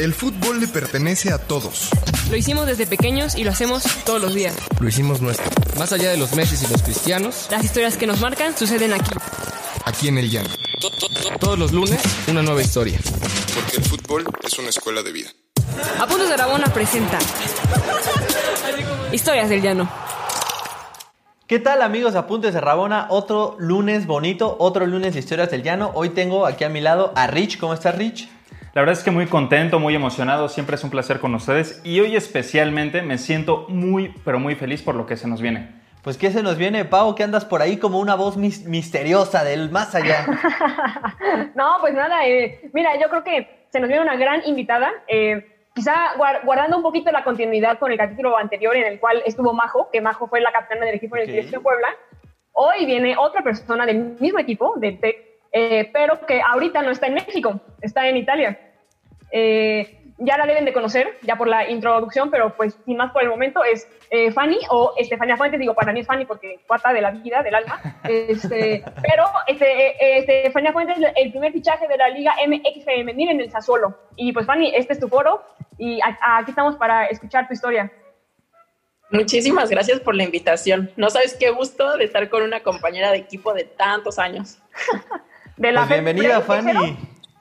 El fútbol le pertenece a todos. Lo hicimos desde pequeños y lo hacemos todos los días. Lo hicimos nuestro. Más allá de los Messi y los cristianos, las historias que nos marcan suceden aquí. Aquí en el llano. Todos los lunes, una nueva historia. Porque el fútbol es una escuela de vida. Apuntes de Rabona presenta Historias del Llano. ¿Qué tal amigos Apuntes de Rabona? Otro lunes bonito, otro lunes de Historias del Llano. Hoy tengo aquí a mi lado a Rich. ¿Cómo estás Rich? La verdad es que muy contento, muy emocionado, siempre es un placer con ustedes y hoy especialmente me siento muy, pero muy feliz por lo que se nos viene. Pues ¿qué se nos viene, Pau? ¿Qué andas por ahí como una voz misteriosa del más allá? no, pues nada, eh, mira, yo creo que se nos viene una gran invitada. Eh, quizá guardando un poquito la continuidad con el capítulo anterior en el cual estuvo Majo, que Majo fue la capitana del equipo en el de Puebla. Hoy viene otra persona del mismo equipo, de TEC, eh, pero que ahorita no está en México, está en Italia. Eh, ya la deben de conocer, ya por la introducción, pero pues sin más por el momento es eh, Fanny o Estefania Fuentes, digo, para mí es Fanny porque cuarta de la vida, del alma, este, pero este, Estefania Fuentes es el primer fichaje de la Liga MX femenil en el Sassuolo. Y pues Fanny, este es tu foro y aquí estamos para escuchar tu historia. Muchísimas gracias por la invitación. No sabes qué gusto de estar con una compañera de equipo de tantos años. De la pues bienvenida, Fanny.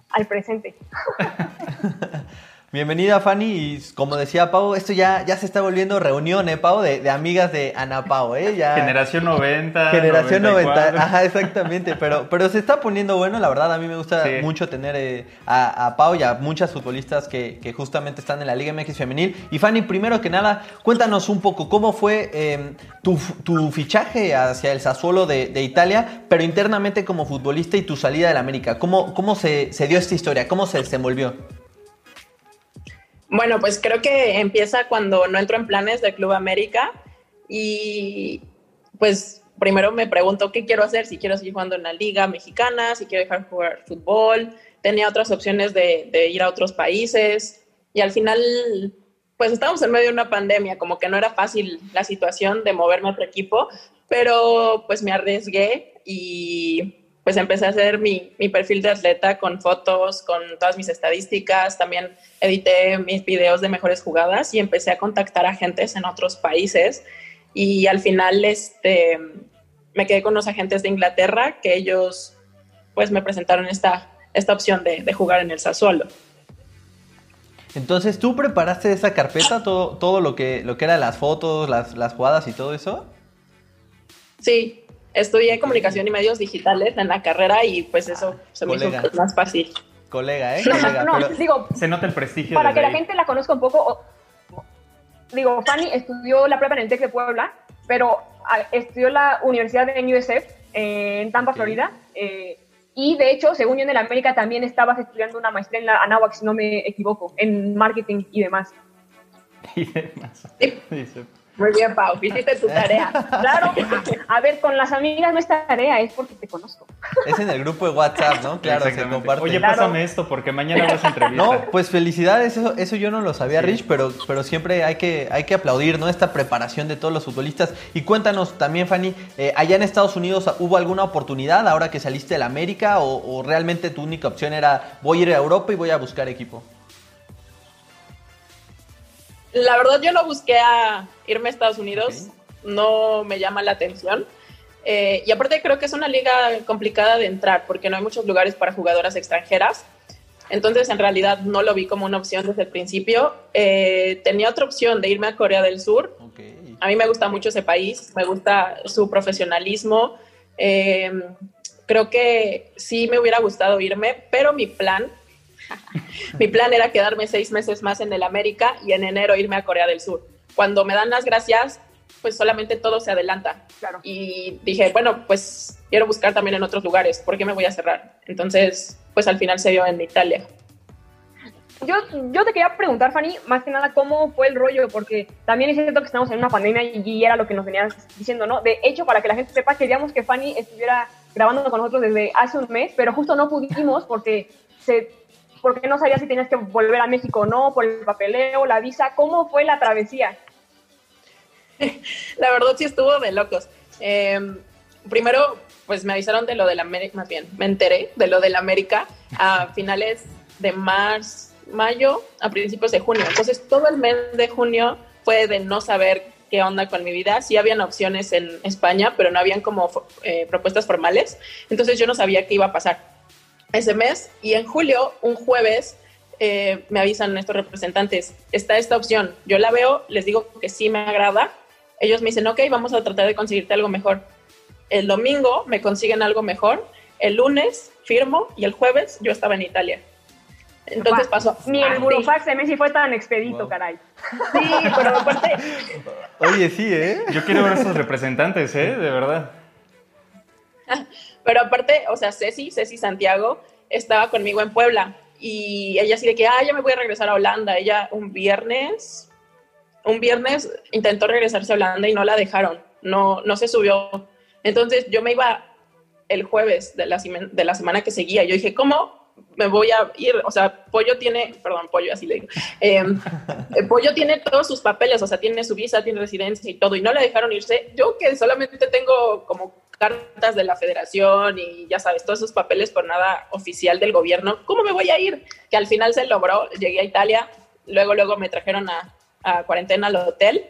Al presente. Bienvenida Fanny y como decía Pau, esto ya, ya se está volviendo reunión, ¿eh, Pau? De, amigas de Ana Pau, ¿eh? Ya... Generación 90. Generación 90, ajá, exactamente, pero, pero se está poniendo bueno, la verdad, a mí me gusta mucho tener eh, a, Pau y a muchas futbolistas que, justamente están en la Liga MX Femenil. Y Fanny, primero que nada, cuéntanos un poco cómo fue em, tu, fichaje hacia el Sassuolo de, Italia, pero internamente como futbolista y tu salida del América. ¿Cómo, cómo se, se dio esta historia? ¿Cómo se desenvolvió? Bueno, pues creo que empieza cuando no entro en planes del Club América y pues primero me pregunto qué quiero hacer, si quiero seguir jugando en la liga mexicana, si quiero dejar jugar fútbol, tenía otras opciones de, ir a otros países y al final pues estábamos en medio de una pandemia, como que no era fácil la situación de moverme a otro equipo, pero pues me arriesgué y pues empecé a hacer mi, mi, perfil de atleta con fotos, con todas mis estadísticas, también edité mis videos de mejores jugadas y empecé a contactar a agentes en otros países y al final este, me quedé con los agentes de Inglaterra que ellos pues me presentaron esta, esta opción de, de jugar en el Sassuolo. Entonces, ¿tú preparaste esa carpeta, todo, todo lo, que, lo que eran las fotos, las, las jugadas y todo eso? Sí, Estudié comunicación y medios digitales en la carrera y pues eso se me hizo más fácil. Colega, ¿eh? no, digo, se nota el prestigio. Para que la gente la conozca un poco, digo, Fanny estudió la prueba en el TEC de Puebla, pero ah, estudió la Universidad de USF en Tampa, Florida. Eh, y de hecho, según yo en el América también estabas estudiando una maestría en la Anáhuac, si no me equivoco, en marketing y demás. y demás. Muy bien, Pau, hiciste tu tarea. Claro, a ver, con las amigas no es tarea, es porque te conozco. Es en el grupo de WhatsApp, ¿no? Claro, se comparte. Oye, pásame esto porque mañana vas a entrevista. No, pues felicidades, eso, eso yo no lo sabía, Rich, pero, pero siempre hay que, hay que aplaudir, ¿no? Esta preparación de todos los futbolistas. Y cuéntanos también, Fanny, eh, allá en Estados Unidos, ¿hubo alguna oportunidad ahora que saliste de la América o, o realmente tu única opción era voy a ir a Europa y voy a buscar equipo? La verdad yo no busqué a irme a Estados Unidos, no me llama la atención. Eh, y aparte creo que es una liga complicada de entrar porque no hay muchos lugares para jugadoras extranjeras. Entonces en realidad no lo vi como una opción desde el principio. Eh, tenía otra opción de irme a Corea del Sur. A mí me gusta mucho ese país, me gusta su profesionalismo. Eh, creo que sí me hubiera gustado irme, pero mi plan Mi plan era quedarme seis meses más en el América y en enero irme a Corea del Sur. Cuando me dan las gracias, pues solamente todo se adelanta. Claro. Y dije, bueno, pues quiero buscar también en otros lugares, ¿por qué me voy a cerrar? Entonces, pues al final se dio en Italia. Yo, yo te quería preguntar, Fanny, más que nada, ¿cómo fue el rollo? Porque también es cierto que estamos en una pandemia y era lo que nos venías diciendo, ¿no? De hecho, para que la gente sepa, queríamos que Fanny estuviera grabando con nosotros desde hace un mes, pero justo no pudimos porque se porque no sabías si tenías que volver a México o no, por el papeleo, la visa. ¿Cómo fue la travesía? la verdad sí estuvo de locos. Em, primero, pues me avisaron de lo de la América, más bien, me enteré de lo de la América a finales de marzo, mayo a principios de junio. Entonces todo el mes de junio fue de no saber qué onda con mi vida. Sí habían opciones en España, pero no habían como eh, propuestas formales. Entonces yo no sabía qué iba a pasar ese mes. Y en julio, un jueves, eh, me avisan estos representantes, está esta opción. Yo la veo, les digo que sí me agrada. Ellos me dicen, ok, vamos a tratar de conseguirte algo mejor. El domingo me consiguen algo mejor. El lunes firmo y el jueves yo estaba en Italia. Entonces pasó. Ni el burofax de Messi fue tan expedito, caray. Sí, pero aparte. Oye, sí, ¿eh? Yo quiero ver a esos representantes, ¿eh? De verdad. Pero aparte, o sea, Ceci, Ceci Santiago, estaba conmigo en Puebla y ella así de que, ah, ya me voy a regresar a Holanda. Ella un viernes, un viernes intentó regresarse a Holanda y no la dejaron, no, no se subió. Entonces yo me iba el jueves de la, de la semana que seguía. Yo dije, ¿cómo me voy a ir? O sea, Pollo tiene, perdón, Pollo, así le digo. Em, eh, Pollo tiene todos sus papeles, o sea, tiene su visa, tiene residencia y todo, y no le dejaron irse. Yo que solamente tengo como cartas de la federación y ya sabes, todos esos papeles por nada oficial del gobierno, ¿cómo me voy a ir? Que al final se logró, llegué a Italia, luego, luego me trajeron a, cuarentena al hotel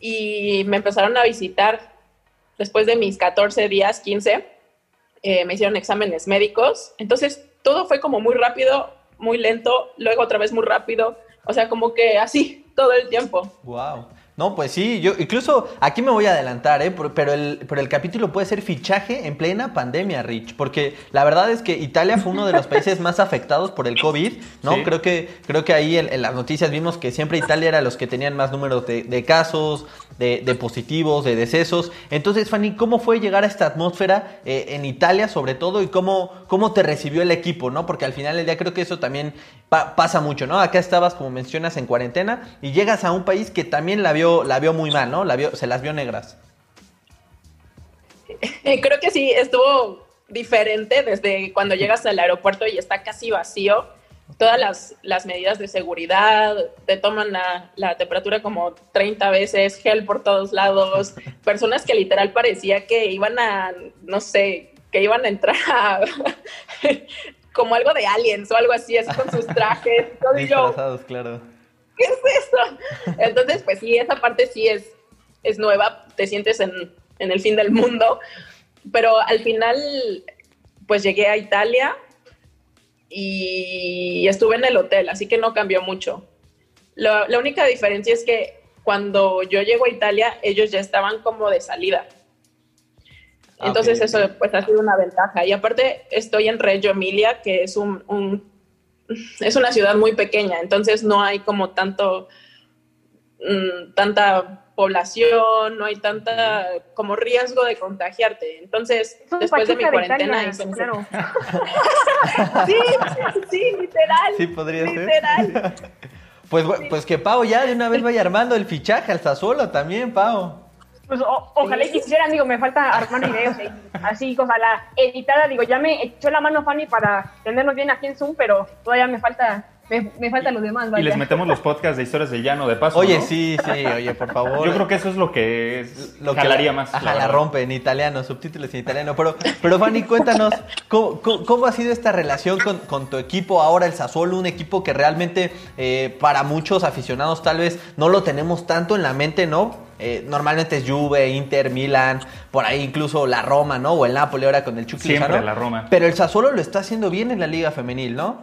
y me empezaron a visitar después de mis 14 días, 15, eh, me hicieron exámenes médicos, entonces todo fue como muy rápido, muy lento, luego otra vez muy rápido, o sea, como que así todo el tiempo. Wow. No, pues sí, yo incluso aquí me voy a adelantar, ¿eh? pero, el, pero el capítulo puede ser fichaje en plena pandemia, Rich, porque la verdad es que Italia fue uno de los países más afectados por el COVID, ¿no? Creo, que, creo que ahí en, las noticias vimos que siempre Italia era los que tenían más números de, casos, de, positivos, de decesos. Entonces, Fanny, ¿cómo fue llegar a esta atmósfera eh, en Italia sobre todo y cómo, cómo te recibió el equipo, ¿no? Porque al final del día creo que eso también pasa mucho, ¿no? Acá estabas, como mencionas, en cuarentena y llegas a un país que también la vio, la vio muy mal, ¿no? La vio, se las vio negras. Creo que sí, estuvo diferente desde cuando llegas al aeropuerto y está casi vacío. Todas las, las medidas de seguridad, te toman la, la, temperatura como 30 veces, gel por todos lados, personas que literal parecía que iban a, no sé, que iban a entrar a, como algo de aliens o algo así, así con sus trajes. Disfrazados, claro. ¿Qué es eso? Entonces, pues sí, esa parte sí es, es nueva, te sientes en, en el fin del mundo, pero al final, pues llegué a Italia y estuve en el hotel, así que no cambió mucho. la única diferencia es que cuando yo llego a Italia, ellos ya estaban como de salida. Ah, Entonces eso pues ha sido una ventaja. Y aparte estoy en Reggio Emilia, que es un, es una ciudad muy pequeña, entonces no hay como tanto mm, tanta población, no hay tanta como riesgo de contagiarte. Entonces, después de mi cuarentena sí, sí, literal. Sí, podría literal. Pues, pues que Pau ya de una vez vaya armando el fichaje al Sassuolo también, Pau. Pues ojalá y quisieran, digo, me falta armar videos así, ojalá editada, digo, ya me echó la mano Fanny para tenernos bien aquí en Zoom, pero todavía me falta me, me, faltan los demás, Y les metemos los podcasts de historias de llano de paso. Oye, sí, sí, oye, por favor. Yo creo que eso es lo que es, lo jalaría más. Ajá, la, rompe en italiano, subtítulos en italiano. Pero, pero Fanny, cuéntanos, ¿cómo, cómo, ha sido esta relación con, con, tu equipo ahora, el Sassuolo? Un equipo que realmente eh, para muchos aficionados tal vez no lo tenemos tanto en la mente, ¿no? Eh, normalmente es Juve, Inter, Milan, por ahí incluso la Roma, ¿no? O el Napoli ahora con el Chucky Siempre la Roma. Pero el Sassuolo lo está haciendo bien en la Liga Femenil, ¿no?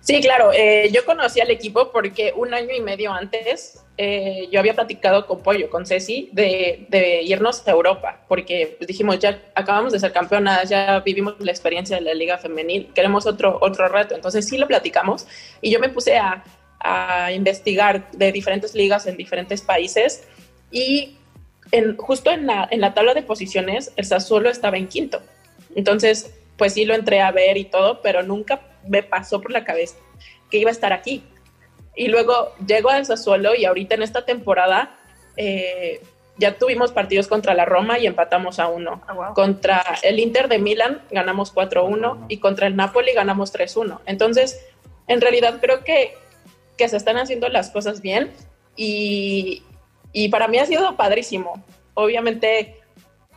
Sí, claro. Eh, yo conocí al equipo porque un año y medio antes eh, yo había platicado con Pollo, con Ceci, de, irnos a Europa, porque dijimos, ya acabamos de ser campeonas, ya vivimos la experiencia de la liga femenil, queremos otro, otro reto. Entonces sí lo platicamos y yo me puse a, investigar de diferentes ligas en diferentes países y en, justo en la, en la tabla de posiciones el Sassuolo estaba en quinto. Entonces, pues sí lo entré a ver y todo, pero nunca me pasó por la cabeza que iba a estar aquí. Y luego llego a Sassuolo y ahorita en esta temporada eh, ya tuvimos partidos contra la Roma y empatamos a uno. Ah, contra el Inter de Milán ganamos 4-1 y contra el Napoli ganamos 3-1. Entonces, en realidad creo que, que se están haciendo las cosas bien y, y para mí ha sido padrísimo. Obviamente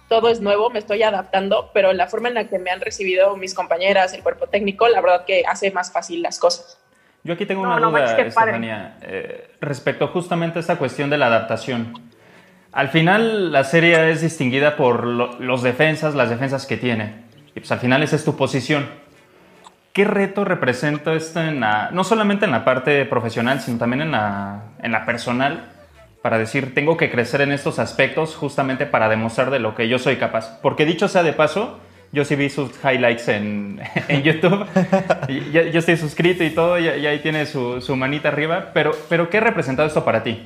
todo es nuevo, me estoy adaptando, pero la forma en la que me han recibido mis compañeras, el cuerpo técnico, la verdad que hace más fácil las cosas. Yo aquí tengo una duda, Estefanía, eh, respecto justamente a esta cuestión de la adaptación. Al final la serie es distinguida por los defensas, las defensas que tiene. Y pues al final esa es tu posición. ¿Qué reto representa esto en no solamente en la parte profesional, sino también en la, en la personal? Para decir, tengo que crecer en estos aspectos justamente para demostrar de lo que yo soy capaz. Porque dicho sea de paso, yo sí vi sus highlights en, en YouTube. yo, estoy suscrito y todo, y, ahí tiene su, su, manita arriba. Pero, pero, ¿qué ha representado esto para ti?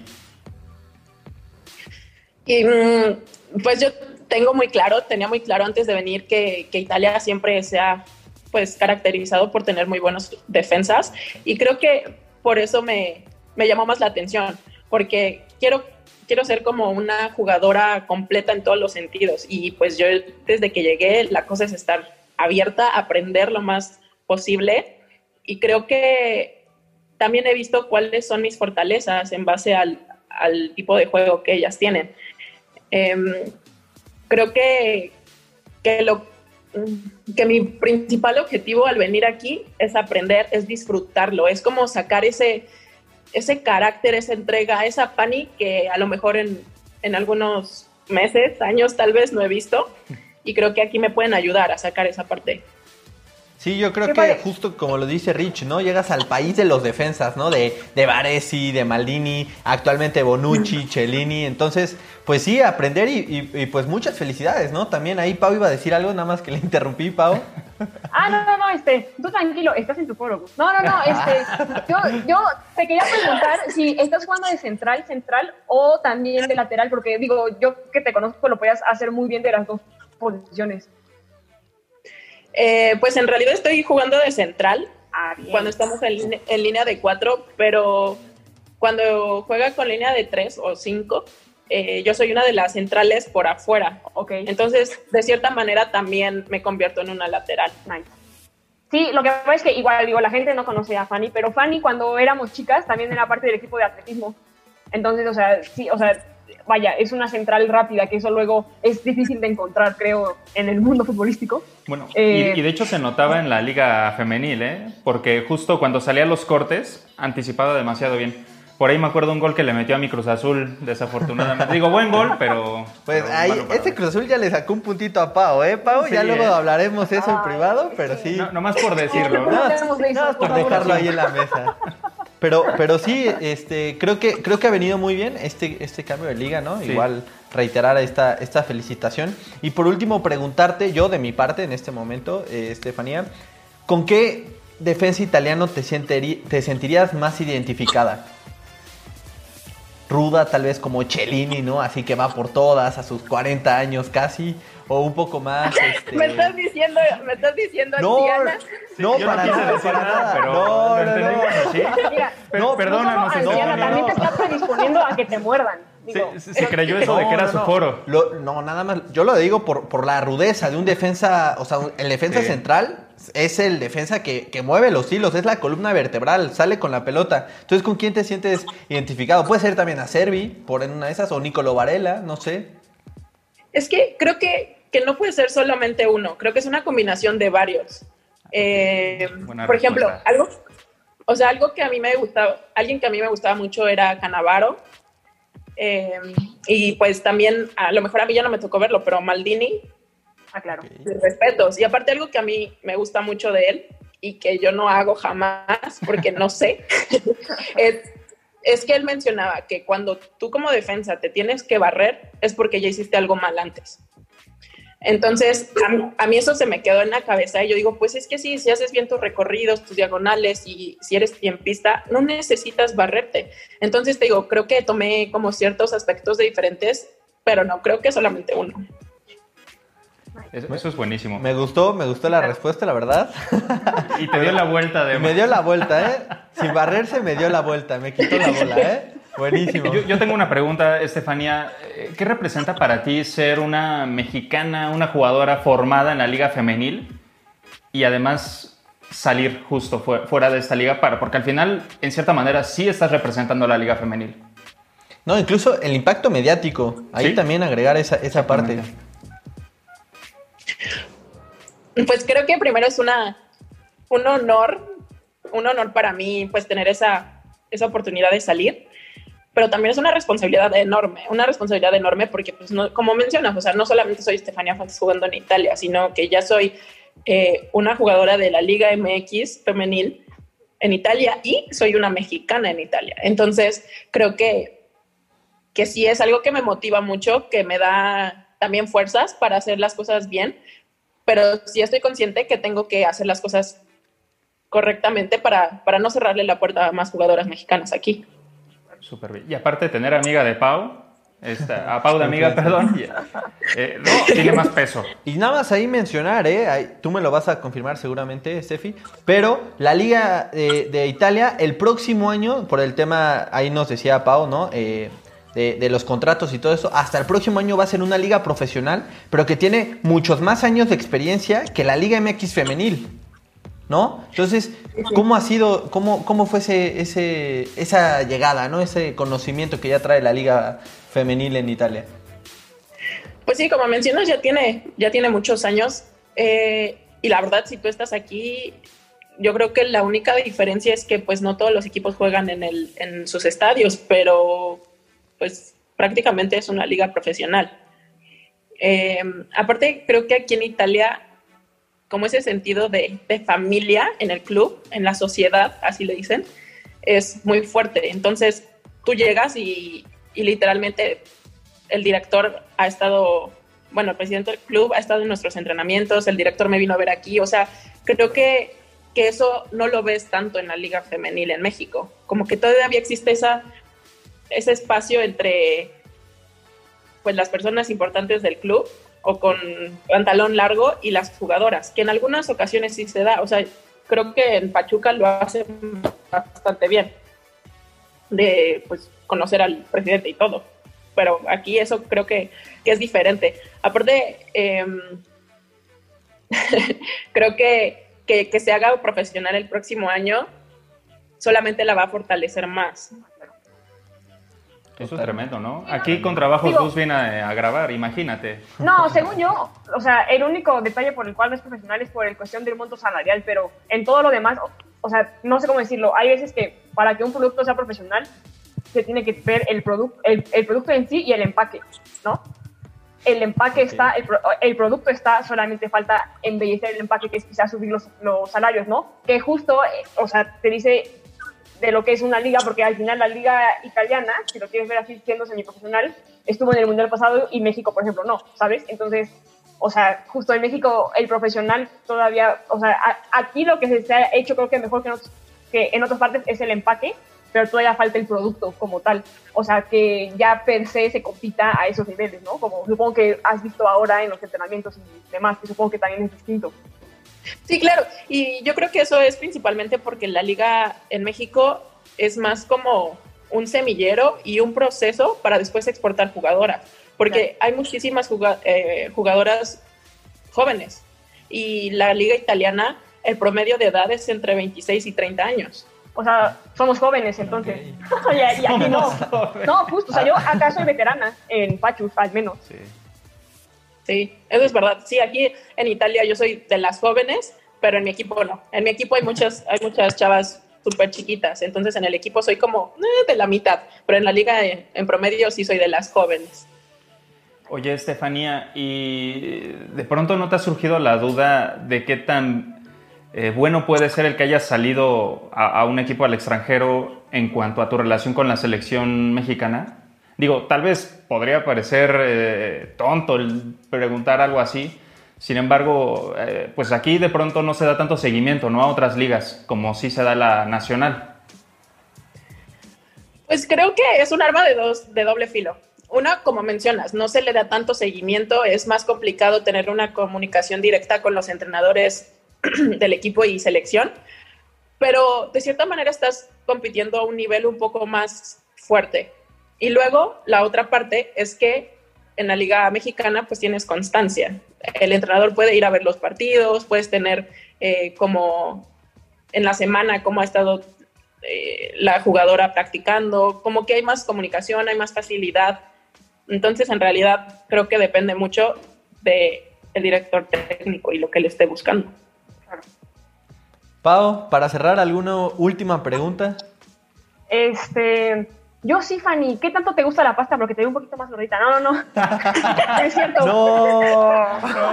Y, mm, pues yo tengo muy claro, tenía muy claro antes de venir que, que Italia siempre se ha pues, caracterizado por tener muy buenas defensas. Y creo que por eso me, me llamó más la atención, porque quiero quiero ser como una jugadora completa en todos los sentidos. Y pues yo desde que llegué, la cosa es estar abierta, aprender lo más posible. Y creo que también he visto cuáles son mis fortalezas en base al, al tipo de juego que ellas tienen. Em, creo que, que, lo, que mi principal objetivo al venir aquí es aprender, es disfrutarlo, es como sacar ese ese carácter, esa entrega, esa pani que a lo mejor en, en algunos meses, años tal vez no he visto y creo que aquí me pueden ayudar a sacar esa parte. Sí, yo creo que justo como lo dice Rich, ¿no? Llegas al país de los defensas, ¿no? De, de Varesi, de Maldini, actualmente Bonucci, Cellini. Entonces, pues sí, aprender y, pues muchas felicidades, ¿no? También ahí Pau iba a decir algo, nada más que le interrumpí, Pau. Ah, no, no, no, este, tú tranquilo, estás en tu foro. No, no, no, este, yo, yo te quería preguntar si estás jugando de central, central o también de lateral, porque digo, yo que te conozco lo podías hacer muy bien de las dos posiciones. Eh, pues en realidad estoy jugando de central ah, cuando estamos en, línea de cuatro, pero cuando juega con línea de tres o cinco, eh, yo soy una de las centrales por afuera. Okay. Entonces, de cierta manera, también me convierto en una lateral. Sí, lo que pasa es que igual, digo, la gente no conoce a Fanny, pero Fanny cuando éramos chicas también era parte del equipo de atletismo. Entonces, o sea, sí, o sea, vaya, es una central rápida, que eso luego es difícil de encontrar, creo, en el mundo futbolístico. Bueno, y, eh, de hecho se notaba en la liga femenil, ¿eh? porque justo cuando salían los cortes, anticipaba demasiado bien. Por ahí me acuerdo un gol que le metió a mi Cruz Azul, desafortunadamente. Digo, buen gol, pero. Pues ahí, este Cruz Azul ya le sacó un puntito a Pau, ¿eh, Pau? ya luego ¿eh? hablaremos eso en privado, pero sí. No, nomás por decirlo. No, por dejarlo ahí en la mesa. Pero, pero sí, este, creo que, creo que ha venido muy bien este, este cambio de liga, ¿no? Igual reiterar esta, esta felicitación. Y por último, preguntarte, yo de mi parte en este momento, eh, Estefanía, ¿con qué defensa italiano te, te sentirías más identificada? Ruda, tal vez como Cellini, ¿no? Así que va por todas a sus 40 años casi o un poco más. Este... ¿Me estás diciendo, me estás diciendo no, no, para, nada, para nada, pero no, no, no, ¿sí? Mira, no, perdónanos. No, también te está predisponiendo a que te muerdan. se, creyó eso de que era su foro. no, nada más. Yo lo digo por, por la rudeza de un defensa. O sea, el defensa central es el defensa que, que, mueve los hilos, es la columna vertebral, sale con la pelota. Entonces, ¿con quién te sientes identificado? Puede ser también a Servi, por en una de esas, o Nicolo Varela, no sé. Es que creo que, no puede ser solamente uno, creo que es una combinación de varios. Eh, por ejemplo, algo, o sea, algo que a mí me gustaba, alguien que a mí me gustaba mucho era Canavaro. Eh, y pues también, a lo mejor a mí ya no me tocó verlo, pero Maldini. Ah, claro. Respetos. Y aparte algo que a mí me gusta mucho de él y que yo no hago jamás porque no sé, es es que él mencionaba que cuando tú como defensa te tienes que barrer es porque ya hiciste algo mal antes. Entonces, a, mí eso se me quedó en la cabeza y yo digo, pues es que sí, si haces bien tus recorridos, tus diagonales y si eres tiempista, no necesitas barrerte. Entonces te digo, creo que tomé como ciertos aspectos de diferentes, pero no, creo que solamente uno. Eso es buenísimo. Me gustó, me gustó la respuesta, la verdad. Y te dio la vuelta, de Me dio la vuelta, ¿eh? Sin barrerse, me dio la vuelta, me quitó la bola, ¿eh? Buenísimo. Yo, tengo una pregunta, Estefanía. ¿Qué representa para ti ser una mexicana, una jugadora formada en la liga femenil y además salir justo fuera de esta liga? Para, porque al final, en cierta manera, sí estás representando a la liga femenil. No, incluso el impacto mediático. Ahí también agregar esa, esa parte. Pues creo que primero es una, un honor un honor para mí pues tener esa, esa oportunidad de salir, pero también es una responsabilidad enorme, una responsabilidad enorme porque, pues, como mencionas, o sea, no solamente soy Estefania Fontes jugando en Italia, sino que ya soy eh, una jugadora de la Liga MX femenil en Italia y soy una mexicana en Italia. Entonces, creo que, que sí es algo que me motiva mucho, que me da también fuerzas para hacer las cosas bien, pero sí estoy consciente que tengo que hacer las cosas correctamente para, para no cerrarle la puerta a más jugadoras mexicanas aquí. Súper bien. Y aparte de tener amiga de Pau, esta, a Pau de amiga, perdón, eh, tiene más peso. Y nada más ahí mencionar, ¿eh? tú me lo vas a confirmar seguramente, Steffi, pero la Liga de, Italia el próximo año, por el tema, ahí nos decía Pau, ¿no? Eh, de, de, los contratos y todo eso, hasta el próximo año va a ser una liga profesional, pero que tiene muchos más años de experiencia que la Liga MX femenil. ¿no? Entonces, ¿cómo ha sido, cómo, cómo fue ese, esa llegada, ¿no? Ese conocimiento que ya trae la liga femenil en Italia. Pues sí, como mencionas, ya tiene, ya tiene muchos años. Eh, y la verdad, si tú estás aquí, yo creo que la única diferencia es que pues no todos los equipos juegan en, el, en sus estadios, pero pues prácticamente es una liga profesional. Eh, aparte, creo que aquí en Italia como ese sentido de, familia en el club, en la sociedad, así le dicen, es muy fuerte. Entonces, tú llegas y, literalmente el director ha estado, bueno, el presidente del club ha estado en nuestros entrenamientos, el director me vino a ver aquí, o sea, creo que, que eso no lo ves tanto en la liga femenil en México, como que todavía existe esa, ese espacio entre pues las personas importantes del club o con pantalón largo y las jugadoras, que en algunas ocasiones sí se da. O sea, creo que en Pachuca lo hacen bastante bien de pues conocer al presidente y todo. Pero aquí eso creo que, es diferente. Aparte, em, creo que, que, que se haga profesional el próximo año solamente la va a fortalecer más. Eso es tremendo, ¿no? Aquí con trabajo Gus viene a, grabar, imagínate. No, según yo, o sea, el único detalle por el cual no es profesional es por el cuestión del monto salarial, pero en todo lo demás, o, sea, no sé cómo decirlo, hay veces que para que un producto sea profesional, se tiene que ver el, producto el, producto en sí y el empaque, ¿no? El empaque está, el, el, producto está, solamente falta embellecer el empaque, que es quizás subir los, los salarios, ¿no? Que justo, eh, o sea, te dice de lo que es una liga, porque al final la liga italiana, si lo quieres ver así siendo semiprofesional, estuvo en el Mundial pasado y México, por ejemplo, no, ¿sabes? Entonces, o sea, justo en México el profesional todavía, o sea, aquí lo que se ha hecho creo que mejor que, que en otras partes es el empaque, pero todavía falta el producto como tal. O sea, que ya per se se compita a esos niveles, ¿no? Como supongo que has visto ahora en los entrenamientos y demás, que supongo que también es distinto. Sí, claro. Y yo creo que eso es principalmente porque la liga en México es más como un semillero y un proceso para después exportar jugadoras. Porque hay muchísimas eh, jugadoras jóvenes. Y la liga italiana, el promedio de edad es entre 26 y 30 años. O sea, somos jóvenes entonces. y, aquí no. No, justo. O sea, yo acá soy veterana en Pachus, al menos. Sí. Sí, eso es verdad. Sí, aquí en Italia yo soy de las jóvenes, pero en mi equipo no. En mi equipo hay muchas, hay muchas chavas súper chiquitas, entonces en el equipo soy como eh, de la mitad, pero en la liga en promedio sí soy de las jóvenes. Oye, Estefanía, ¿y de pronto no te ha surgido la duda de qué tan eh, bueno puede ser el que hayas salido a un equipo al extranjero en cuanto a tu relación con la selección mexicana? Digo, tal vez podría parecer eh, tonto el preguntar algo así, sin embargo, eh, pues aquí de pronto no se da tanto seguimiento ¿no? a otras ligas como sí se da la nacional. Pues creo que es un arma de, dos, de doble filo. Una, como mencionas, no se le da tanto seguimiento, es más complicado tener una comunicación directa con los entrenadores del equipo y selección, pero de cierta manera estás compitiendo a un nivel un poco más fuerte. Y luego la otra parte es que en la liga mexicana pues tienes constancia. El entrenador puede ir a ver los partidos, puedes tener eh, como en la semana cómo ha estado eh, la jugadora practicando, como que hay más comunicación, hay más facilidad. Entonces en realidad creo que depende mucho del el director técnico y lo que le esté buscando. Pau, para cerrar, ¿alguna última pregunta? Este, yo sí, Fanny, ¿qué tanto te gusta la pasta? Porque te veo un poquito más gordita. No, no, no. es cierto. No.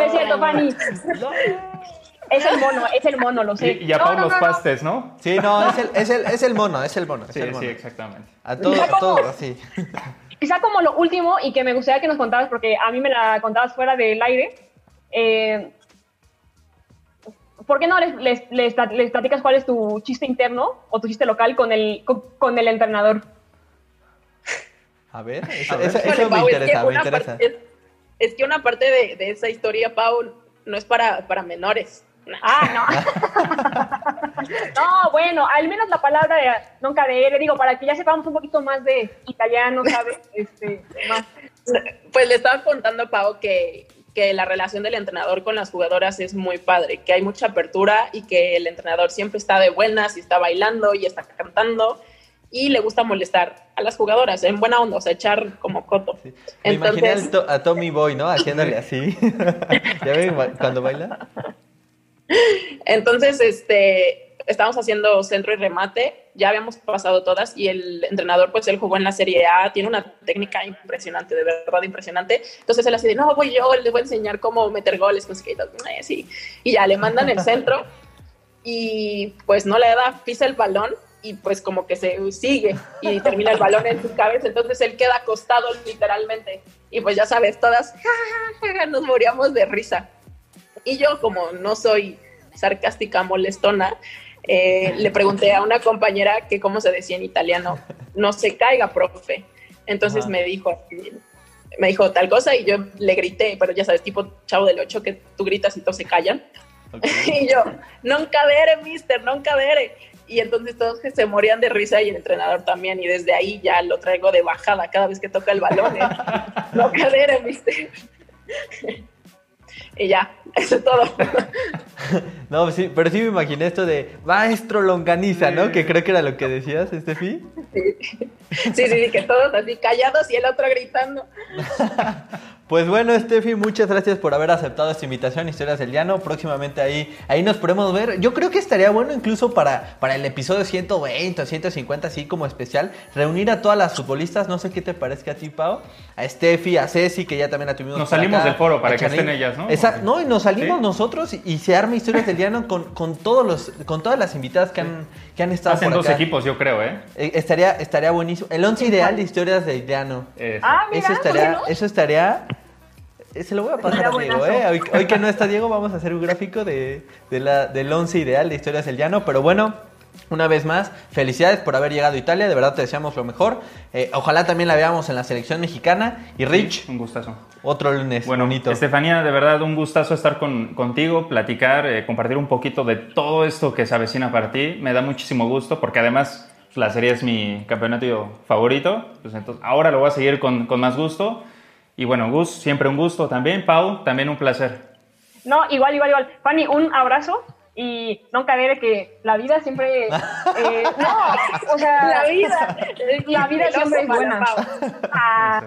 es cierto, Fanny. Es el mono, es el mono, lo sé. Y, y a Pau los pastes, ¿no? Sí, no, es el, es el, es el mono, es el mono. Es sí, el mono. sí, exactamente. A todos, a todos, así. Quizá como lo último y que me gustaría que nos contabas, porque a mí me la contabas fuera del aire. Eh, ¿Por qué no les, les, les, les, platicas cuál es tu chiste interno o tu chiste local con el, con, con el entrenador? A ver, eso, a ver. eso, eso me interesa, es que me interesa. Es, es, que una parte de, de, esa historia, Pau, no es para, para menores. Ah, no. no, bueno, al menos la palabra de non cadere, digo, para que ya sepamos un poquito más de italiano, ¿sabes? Este, más. Pues le estaba contando a Pau que, que la relación del entrenador con las jugadoras es muy padre, que hay mucha apertura y que el entrenador siempre está de buenas y está bailando y está cantando y le gusta molestar a las jugadoras en buena onda, o sea, echar como coto. Sí. Me Entonces... imaginé to a Tommy Boy, ¿no? Haciéndole así. ¿Ya ven cuando baila? Entonces, este, estábamos haciendo centro y remate, ya habíamos pasado todas y el entrenador, pues él jugó en la Serie A, tiene una técnica impresionante, de verdad impresionante. Entonces él así de, no, voy yo, les voy a enseñar cómo meter goles, con eh, sí. Y ya le mandan el centro y pues no le da, pisa el balón y pues como que se sigue y termina el balón en su cabeza, entonces él queda acostado literalmente y pues ya sabes, todas nos moríamos de risa. Y yo como no soy sarcástica, molestona, eh, le pregunté a una compañera que cómo se decía en italiano, no se caiga, profe. Entonces Ajá. me dijo, me dijo tal cosa y yo le grité, pero ya sabes, tipo chavo del 8 que tú gritas y todos se callan. Okay. y yo, non cadere, mister, non cadere. Y entonces todos se morían de risa y el entrenador también. Y desde ahí ya lo traigo de bajada cada vez que toca el balón. ¿eh? no cadere, mister. y ya, eso es todo. no, sí, pero sí me imaginé esto de maestro longaniza, ¿no? Que creo que era lo que decías, Estefi. Sí. sí, sí, sí, que todos así callados y el otro gritando. Pues bueno, Steffi, muchas gracias por haber aceptado esta invitación, Historias del Llano. Próximamente ahí, ahí nos podemos ver. Yo creo que estaría bueno incluso para, para el episodio 120 o 150, así como especial, reunir a todas las futbolistas. No sé qué te parezca a ti, Pau. A Steffi, a Ceci, que ya también la tuvimos. Nos salimos acá, del foro para que estén ellas, ¿no? Exacto. No, y nos salimos ¿Sí? nosotros y, y, se arma Historias del Llano con, con, todos los, con todas las invitadas que han, que han estado Hacen por dos acá. equipos, yo creo, ¿eh? eh estaría, estaría buenísimo. El once ideal de Historias del Llano. Eso. Ah, mira, eso estaría, no? eso estaría se lo voy a pasar a Diego, ¿eh? Hoy, hoy, que no está Diego, vamos a hacer un gráfico de, de la, del 11 ideal de Historias del Llano. Pero bueno, una vez más, felicidades por haber llegado a Italia. De verdad te deseamos lo mejor. Eh, ojalá también la veamos en la selección mexicana. Y Rich, un gustazo. Otro lunes. Bueno, bonito. Estefanía, de verdad un gustazo estar con, contigo, platicar, eh, compartir un poquito de todo esto que se avecina para ti. Me da muchísimo gusto porque además pues, la serie es mi campeonato favorito. Pues entonces ahora lo voy a seguir con, con más gusto. Y bueno, Gus, siempre un gusto también. Pau, también un placer. No, igual, igual, igual. Fanny, un abrazo y no cadere que la vida siempre... Eh, no, o sea... La vida. La vida siempre es buena. Pau. Ah,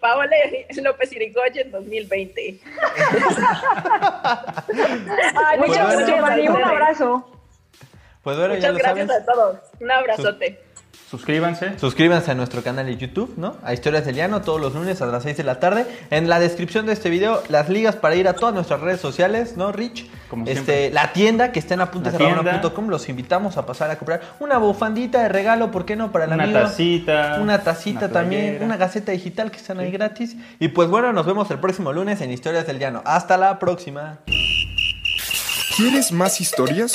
Paola López Irigoyen 2020. Ay, muchas gracias, Fanny. Un abrazo. Pues bueno, Muchas ya lo gracias sabes. a todos. Un abrazote. Suscríbanse. Suscríbanse a nuestro canal de YouTube, ¿no? A Historias del Llano, todos los lunes a las 6 de la tarde. En la descripción de este video, las ligas para ir a todas nuestras redes sociales, ¿no, Rich? Como este, siempre. la tienda que está en La tienda. apuntesarrabona.com, los invitamos a pasar a comprar una bufandita de regalo, ¿por qué no? Para el Una amigo. tacita. Una tacita una también, playera. una gaceta digital que están ahí gratis. Y pues bueno, nos vemos el próximo lunes en Historias del Llano. Hasta la próxima. ¿Quieres más historias?